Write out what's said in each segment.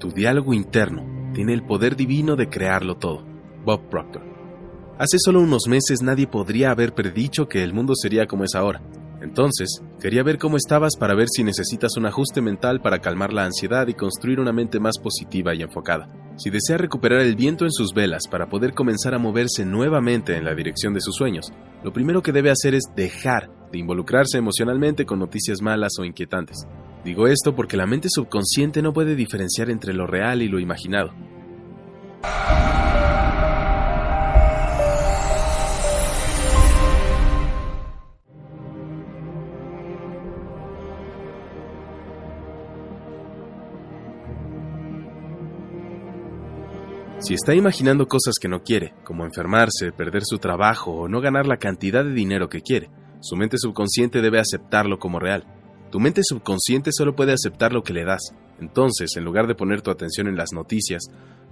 Tu diálogo interno tiene el poder divino de crearlo todo. Bob Proctor. Hace solo unos meses nadie podría haber predicho que el mundo sería como es ahora. Entonces, quería ver cómo estabas para ver si necesitas un ajuste mental para calmar la ansiedad y construir una mente más positiva y enfocada. Si desea recuperar el viento en sus velas para poder comenzar a moverse nuevamente en la dirección de sus sueños, lo primero que debe hacer es dejar de involucrarse emocionalmente con noticias malas o inquietantes. Digo esto porque la mente subconsciente no puede diferenciar entre lo real y lo imaginado. Si está imaginando cosas que no quiere, como enfermarse, perder su trabajo o no ganar la cantidad de dinero que quiere, su mente subconsciente debe aceptarlo como real. Tu mente subconsciente solo puede aceptar lo que le das. Entonces, en lugar de poner tu atención en las noticias,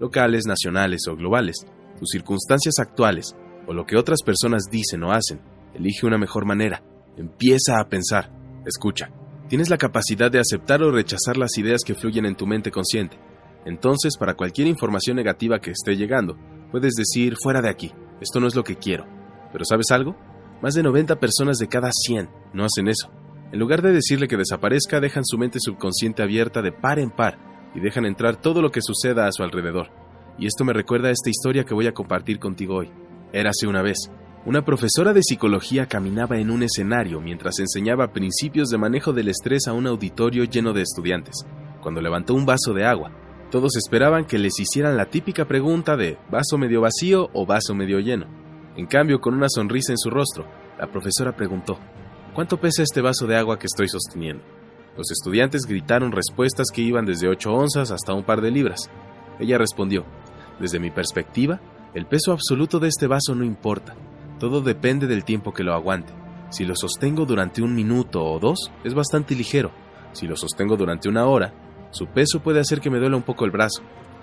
locales, nacionales o globales, tus circunstancias actuales o lo que otras personas dicen o hacen, elige una mejor manera. Empieza a pensar. Escucha. Tienes la capacidad de aceptar o rechazar las ideas que fluyen en tu mente consciente. Entonces, para cualquier información negativa que esté llegando, puedes decir fuera de aquí, esto no es lo que quiero. Pero ¿sabes algo? Más de 90 personas de cada 100 no hacen eso. En lugar de decirle que desaparezca, dejan su mente subconsciente abierta de par en par y dejan entrar todo lo que suceda a su alrededor. Y esto me recuerda a esta historia que voy a compartir contigo hoy. Érase una vez. Una profesora de psicología caminaba en un escenario mientras enseñaba principios de manejo del estrés a un auditorio lleno de estudiantes. Cuando levantó un vaso de agua, todos esperaban que les hicieran la típica pregunta de vaso medio vacío o vaso medio lleno. En cambio, con una sonrisa en su rostro, la profesora preguntó, ¿cuánto pesa este vaso de agua que estoy sosteniendo? Los estudiantes gritaron respuestas que iban desde 8 onzas hasta un par de libras. Ella respondió, desde mi perspectiva, el peso absoluto de este vaso no importa, todo depende del tiempo que lo aguante. Si lo sostengo durante un minuto o dos, es bastante ligero. Si lo sostengo durante una hora, su peso puede hacer que me duela un poco el brazo.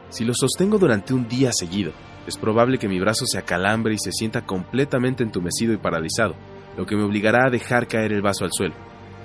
Si lo sostengo durante un día seguido, es probable que mi brazo se acalambre y se sienta completamente entumecido y paralizado, lo que me obligará a dejar caer el vaso al suelo.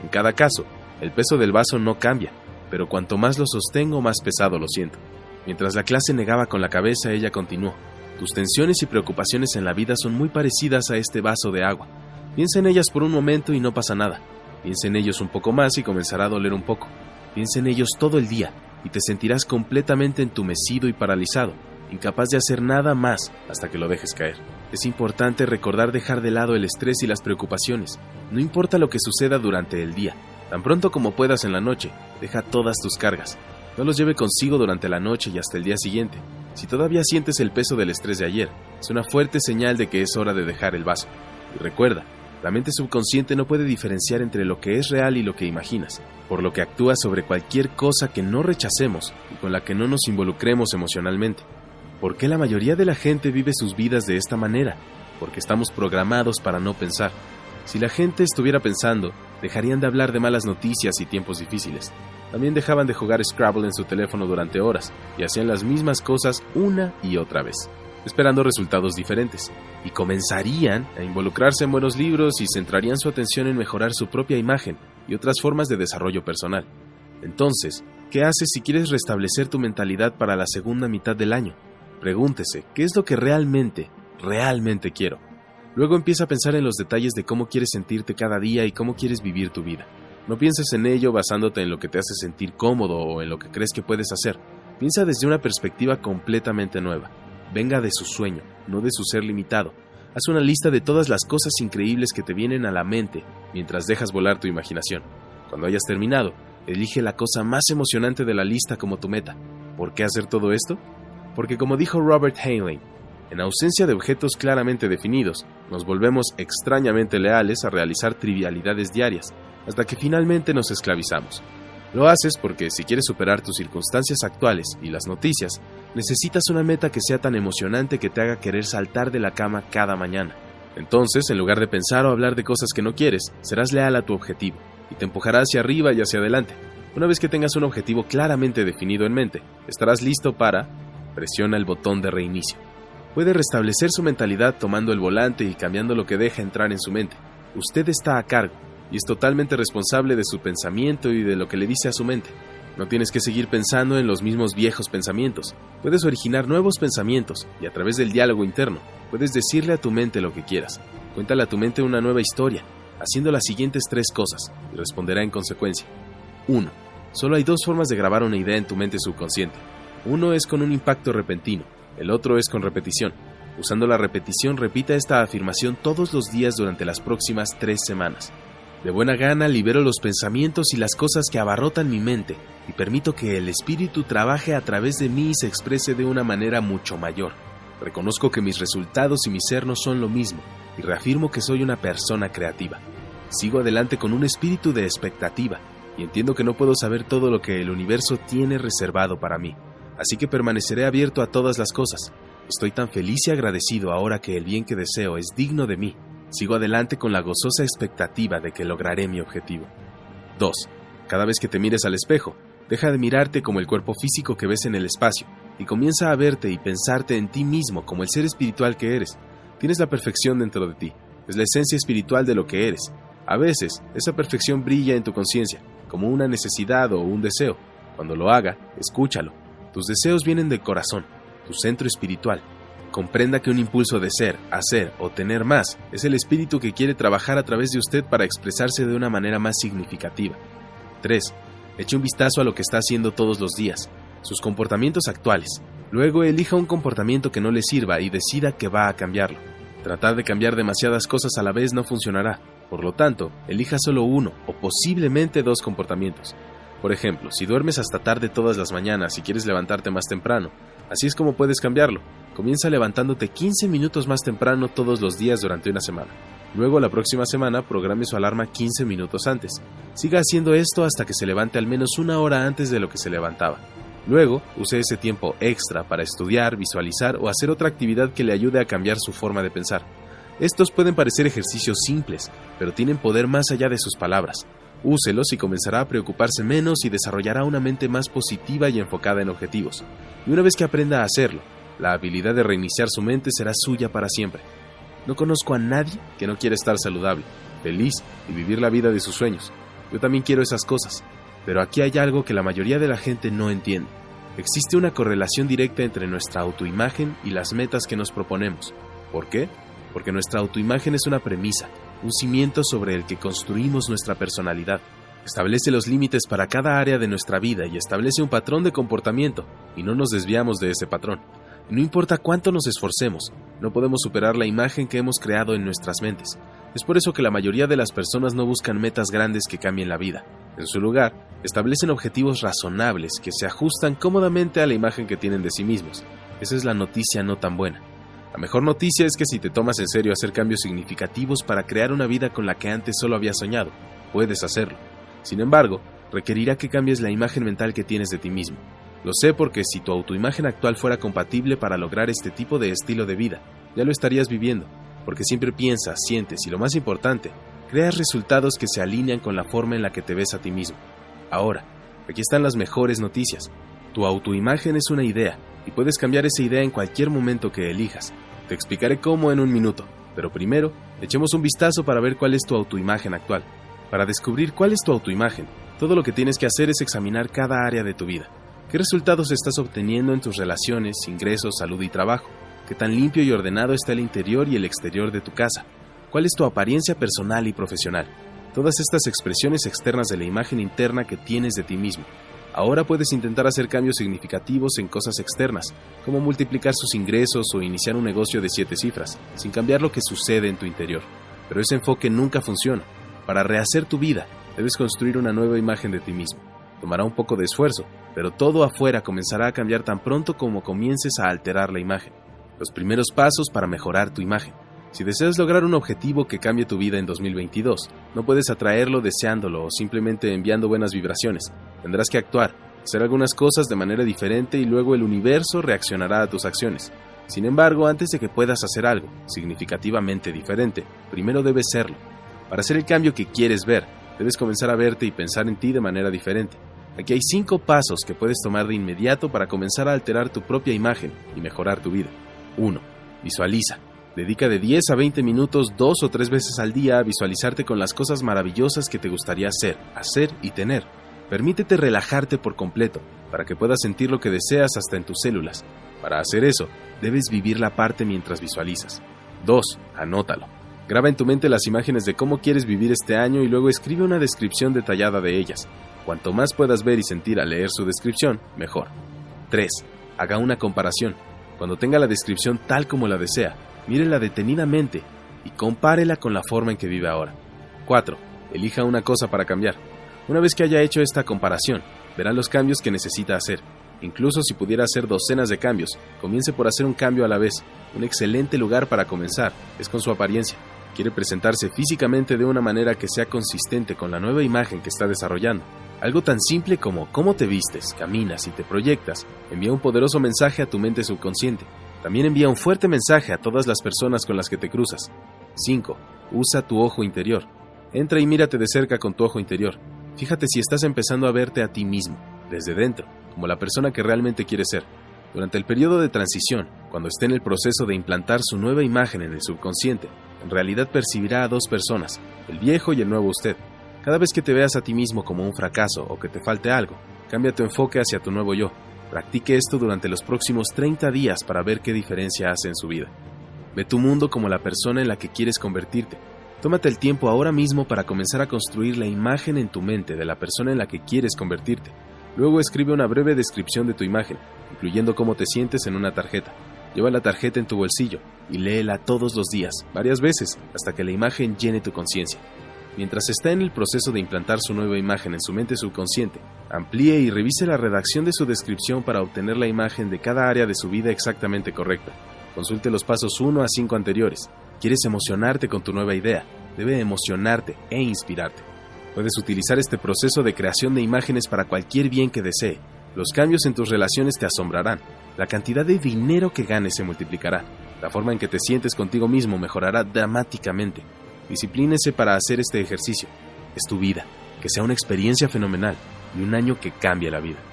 En cada caso, el peso del vaso no cambia, pero cuanto más lo sostengo, más pesado lo siento. Mientras la clase negaba con la cabeza, ella continuó. Tus tensiones y preocupaciones en la vida son muy parecidas a este vaso de agua. Piensa en ellas por un momento y no pasa nada. Piensa en ellos un poco más y comenzará a doler un poco. Piensa en ellos todo el día y te sentirás completamente entumecido y paralizado, incapaz de hacer nada más hasta que lo dejes caer. Es importante recordar dejar de lado el estrés y las preocupaciones. No importa lo que suceda durante el día, tan pronto como puedas en la noche, deja todas tus cargas. No los lleve consigo durante la noche y hasta el día siguiente. Si todavía sientes el peso del estrés de ayer, es una fuerte señal de que es hora de dejar el vaso. Y recuerda, la mente subconsciente no puede diferenciar entre lo que es real y lo que imaginas, por lo que actúa sobre cualquier cosa que no rechacemos y con la que no nos involucremos emocionalmente. ¿Por qué la mayoría de la gente vive sus vidas de esta manera? Porque estamos programados para no pensar. Si la gente estuviera pensando, dejarían de hablar de malas noticias y tiempos difíciles. También dejaban de jugar Scrabble en su teléfono durante horas y hacían las mismas cosas una y otra vez esperando resultados diferentes, y comenzarían a involucrarse en buenos libros y centrarían su atención en mejorar su propia imagen y otras formas de desarrollo personal. Entonces, ¿qué haces si quieres restablecer tu mentalidad para la segunda mitad del año? Pregúntese, ¿qué es lo que realmente, realmente quiero? Luego empieza a pensar en los detalles de cómo quieres sentirte cada día y cómo quieres vivir tu vida. No pienses en ello basándote en lo que te hace sentir cómodo o en lo que crees que puedes hacer. Piensa desde una perspectiva completamente nueva venga de su sueño, no de su ser limitado. Haz una lista de todas las cosas increíbles que te vienen a la mente mientras dejas volar tu imaginación. Cuando hayas terminado, elige la cosa más emocionante de la lista como tu meta. ¿Por qué hacer todo esto? Porque como dijo Robert Heinlein, en ausencia de objetos claramente definidos, nos volvemos extrañamente leales a realizar trivialidades diarias, hasta que finalmente nos esclavizamos. Lo haces porque si quieres superar tus circunstancias actuales y las noticias, necesitas una meta que sea tan emocionante que te haga querer saltar de la cama cada mañana. Entonces, en lugar de pensar o hablar de cosas que no quieres, serás leal a tu objetivo y te empujará hacia arriba y hacia adelante. Una vez que tengas un objetivo claramente definido en mente, estarás listo para... Presiona el botón de reinicio. Puede restablecer su mentalidad tomando el volante y cambiando lo que deja entrar en su mente. Usted está a cargo y es totalmente responsable de su pensamiento y de lo que le dice a su mente. No tienes que seguir pensando en los mismos viejos pensamientos. Puedes originar nuevos pensamientos y a través del diálogo interno puedes decirle a tu mente lo que quieras. Cuéntale a tu mente una nueva historia, haciendo las siguientes tres cosas y responderá en consecuencia. 1. Solo hay dos formas de grabar una idea en tu mente subconsciente. Uno es con un impacto repentino, el otro es con repetición. Usando la repetición, repita esta afirmación todos los días durante las próximas tres semanas. De buena gana libero los pensamientos y las cosas que abarrotan mi mente y permito que el espíritu trabaje a través de mí y se exprese de una manera mucho mayor. Reconozco que mis resultados y mi ser no son lo mismo y reafirmo que soy una persona creativa. Sigo adelante con un espíritu de expectativa y entiendo que no puedo saber todo lo que el universo tiene reservado para mí, así que permaneceré abierto a todas las cosas. Estoy tan feliz y agradecido ahora que el bien que deseo es digno de mí Sigo adelante con la gozosa expectativa de que lograré mi objetivo. 2. Cada vez que te mires al espejo, deja de mirarte como el cuerpo físico que ves en el espacio y comienza a verte y pensarte en ti mismo como el ser espiritual que eres. Tienes la perfección dentro de ti, es la esencia espiritual de lo que eres. A veces, esa perfección brilla en tu conciencia, como una necesidad o un deseo. Cuando lo haga, escúchalo. Tus deseos vienen del corazón, tu centro espiritual, Comprenda que un impulso de ser, hacer o tener más es el espíritu que quiere trabajar a través de usted para expresarse de una manera más significativa. 3. Eche un vistazo a lo que está haciendo todos los días, sus comportamientos actuales. Luego elija un comportamiento que no le sirva y decida que va a cambiarlo. Tratar de cambiar demasiadas cosas a la vez no funcionará. Por lo tanto, elija solo uno o posiblemente dos comportamientos. Por ejemplo, si duermes hasta tarde todas las mañanas y quieres levantarte más temprano, así es como puedes cambiarlo. Comienza levantándote 15 minutos más temprano todos los días durante una semana. Luego la próxima semana programe su alarma 15 minutos antes. Siga haciendo esto hasta que se levante al menos una hora antes de lo que se levantaba. Luego, use ese tiempo extra para estudiar, visualizar o hacer otra actividad que le ayude a cambiar su forma de pensar. Estos pueden parecer ejercicios simples, pero tienen poder más allá de sus palabras. Úselos y comenzará a preocuparse menos y desarrollará una mente más positiva y enfocada en objetivos. Y una vez que aprenda a hacerlo, la habilidad de reiniciar su mente será suya para siempre. No conozco a nadie que no quiera estar saludable, feliz y vivir la vida de sus sueños. Yo también quiero esas cosas, pero aquí hay algo que la mayoría de la gente no entiende. Existe una correlación directa entre nuestra autoimagen y las metas que nos proponemos. ¿Por qué? Porque nuestra autoimagen es una premisa, un cimiento sobre el que construimos nuestra personalidad. Establece los límites para cada área de nuestra vida y establece un patrón de comportamiento, y no nos desviamos de ese patrón. No importa cuánto nos esforcemos, no podemos superar la imagen que hemos creado en nuestras mentes. Es por eso que la mayoría de las personas no buscan metas grandes que cambien la vida. En su lugar, establecen objetivos razonables que se ajustan cómodamente a la imagen que tienen de sí mismos. Esa es la noticia no tan buena. La mejor noticia es que si te tomas en serio hacer cambios significativos para crear una vida con la que antes solo habías soñado, puedes hacerlo. Sin embargo, requerirá que cambies la imagen mental que tienes de ti mismo. Lo sé porque si tu autoimagen actual fuera compatible para lograr este tipo de estilo de vida, ya lo estarías viviendo, porque siempre piensas, sientes y lo más importante, creas resultados que se alinean con la forma en la que te ves a ti mismo. Ahora, aquí están las mejores noticias. Tu autoimagen es una idea y puedes cambiar esa idea en cualquier momento que elijas. Te explicaré cómo en un minuto, pero primero, echemos un vistazo para ver cuál es tu autoimagen actual. Para descubrir cuál es tu autoimagen, todo lo que tienes que hacer es examinar cada área de tu vida. ¿Qué resultados estás obteniendo en tus relaciones, ingresos, salud y trabajo? ¿Qué tan limpio y ordenado está el interior y el exterior de tu casa? ¿Cuál es tu apariencia personal y profesional? Todas estas expresiones externas de la imagen interna que tienes de ti mismo. Ahora puedes intentar hacer cambios significativos en cosas externas, como multiplicar sus ingresos o iniciar un negocio de siete cifras, sin cambiar lo que sucede en tu interior. Pero ese enfoque nunca funciona. Para rehacer tu vida, debes construir una nueva imagen de ti mismo. Tomará un poco de esfuerzo, pero todo afuera comenzará a cambiar tan pronto como comiences a alterar la imagen. Los primeros pasos para mejorar tu imagen. Si deseas lograr un objetivo que cambie tu vida en 2022, no puedes atraerlo deseándolo o simplemente enviando buenas vibraciones. Tendrás que actuar, hacer algunas cosas de manera diferente y luego el universo reaccionará a tus acciones. Sin embargo, antes de que puedas hacer algo significativamente diferente, primero debes serlo. Para hacer el cambio que quieres ver, debes comenzar a verte y pensar en ti de manera diferente. Aquí hay cinco pasos que puedes tomar de inmediato para comenzar a alterar tu propia imagen y mejorar tu vida. 1. Visualiza. Dedica de 10 a 20 minutos dos o tres veces al día a visualizarte con las cosas maravillosas que te gustaría hacer, hacer y tener. Permítete relajarte por completo para que puedas sentir lo que deseas hasta en tus células. Para hacer eso, debes vivir la parte mientras visualizas. 2. Anótalo. Graba en tu mente las imágenes de cómo quieres vivir este año y luego escribe una descripción detallada de ellas. Cuanto más puedas ver y sentir al leer su descripción, mejor. 3. Haga una comparación. Cuando tenga la descripción tal como la desea, mírela detenidamente y compárela con la forma en que vive ahora. 4. Elija una cosa para cambiar. Una vez que haya hecho esta comparación, verá los cambios que necesita hacer. Incluso si pudiera hacer docenas de cambios, comience por hacer un cambio a la vez. Un excelente lugar para comenzar es con su apariencia. Quiere presentarse físicamente de una manera que sea consistente con la nueva imagen que está desarrollando. Algo tan simple como cómo te vistes, caminas y te proyectas envía un poderoso mensaje a tu mente subconsciente. También envía un fuerte mensaje a todas las personas con las que te cruzas. 5. Usa tu ojo interior. Entra y mírate de cerca con tu ojo interior. Fíjate si estás empezando a verte a ti mismo, desde dentro, como la persona que realmente quieres ser. Durante el periodo de transición, cuando esté en el proceso de implantar su nueva imagen en el subconsciente, en realidad percibirá a dos personas, el viejo y el nuevo usted. Cada vez que te veas a ti mismo como un fracaso o que te falte algo, cambia tu enfoque hacia tu nuevo yo. Practique esto durante los próximos 30 días para ver qué diferencia hace en su vida. Ve tu mundo como la persona en la que quieres convertirte. Tómate el tiempo ahora mismo para comenzar a construir la imagen en tu mente de la persona en la que quieres convertirte. Luego escribe una breve descripción de tu imagen, incluyendo cómo te sientes en una tarjeta. Lleva la tarjeta en tu bolsillo y léela todos los días, varias veces, hasta que la imagen llene tu conciencia. Mientras está en el proceso de implantar su nueva imagen en su mente subconsciente, amplíe y revise la redacción de su descripción para obtener la imagen de cada área de su vida exactamente correcta. Consulte los pasos 1 a 5 anteriores. ¿Quieres emocionarte con tu nueva idea? Debe emocionarte e inspirarte. Puedes utilizar este proceso de creación de imágenes para cualquier bien que desee. Los cambios en tus relaciones te asombrarán la cantidad de dinero que ganes se multiplicará. La forma en que te sientes contigo mismo mejorará dramáticamente. Disciplínese para hacer este ejercicio. Es tu vida, que sea una experiencia fenomenal y un año que cambie la vida.